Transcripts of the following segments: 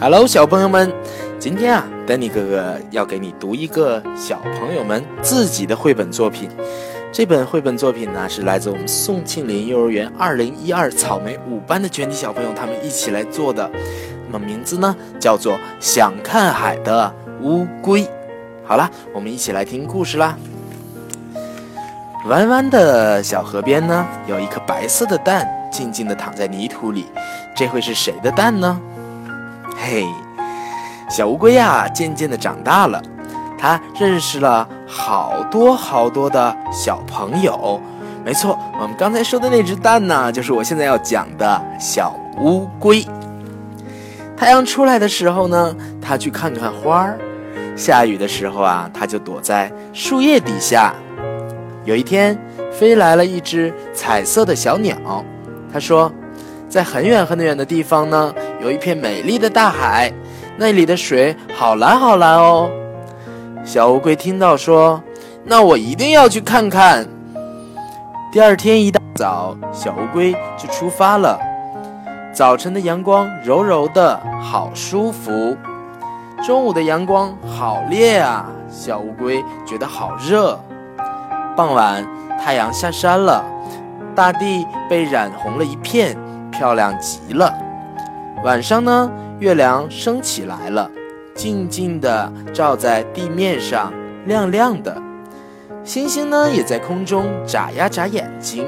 Hello，小朋友们，今天啊，丹尼哥哥要给你读一个小朋友们自己的绘本作品。这本绘本作品呢，是来自我们宋庆龄幼儿园二零一二草莓五班的全体小朋友他们一起来做的。那么名字呢，叫做《想看海的乌龟》。好了，我们一起来听故事啦。弯弯的小河边呢，有一颗白色的蛋，静静地躺在泥土里。这会是谁的蛋呢？嘿，小乌龟呀，渐渐的长大了，它认识了好多好多的小朋友。没错，我们刚才说的那只蛋呢，就是我现在要讲的小乌龟。太阳出来的时候呢，它去看看花儿；下雨的时候啊，它就躲在树叶底下。有一天，飞来了一只彩色的小鸟，它说。在很远很远的地方呢，有一片美丽的大海，那里的水好蓝好蓝哦。小乌龟听到说：“那我一定要去看看。”第二天一大早，小乌龟就出发了。早晨的阳光柔柔的，好舒服；中午的阳光好烈啊，小乌龟觉得好热。傍晚，太阳下山了，大地被染红了一片。漂亮极了。晚上呢，月亮升起来了，静静地照在地面上，亮亮的。星星呢，也在空中眨呀眨眼睛。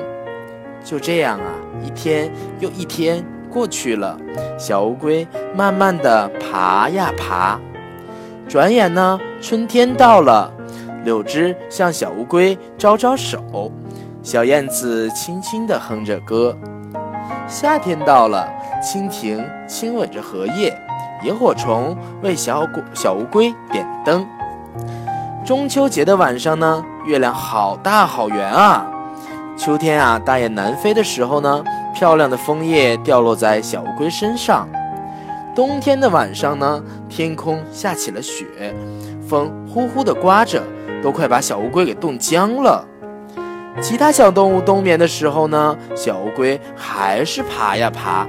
就这样啊，一天又一天过去了。小乌龟慢慢地爬呀爬。转眼呢，春天到了，柳枝向小乌龟招招手，小燕子轻轻地哼着歌。夏天到了，蜻蜓亲吻着荷叶，萤火虫为小小乌龟点灯。中秋节的晚上呢，月亮好大好圆啊！秋天啊，大雁南飞的时候呢，漂亮的枫叶掉落在小乌龟身上。冬天的晚上呢，天空下起了雪，风呼呼地刮着，都快把小乌龟给冻僵了。其他小动物冬眠的时候呢，小乌龟还是爬呀爬，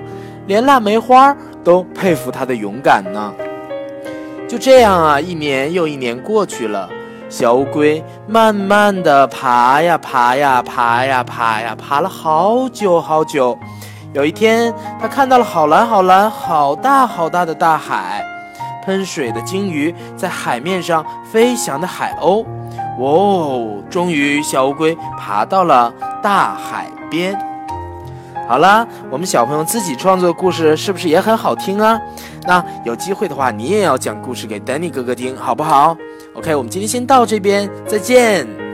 连腊梅花都佩服它的勇敢呢。就这样啊，一年又一年过去了，小乌龟慢慢的爬呀爬呀爬呀爬呀，爬了好久好久。有一天，它看到了好蓝好蓝、好大好大的大海，喷水的鲸鱼在海面上飞翔的海鸥。哦，终于小乌龟爬到了大海边。好啦，我们小朋友自己创作的故事是不是也很好听啊？那有机会的话，你也要讲故事给 Danny 哥哥听，好不好？OK，我们今天先到这边，再见。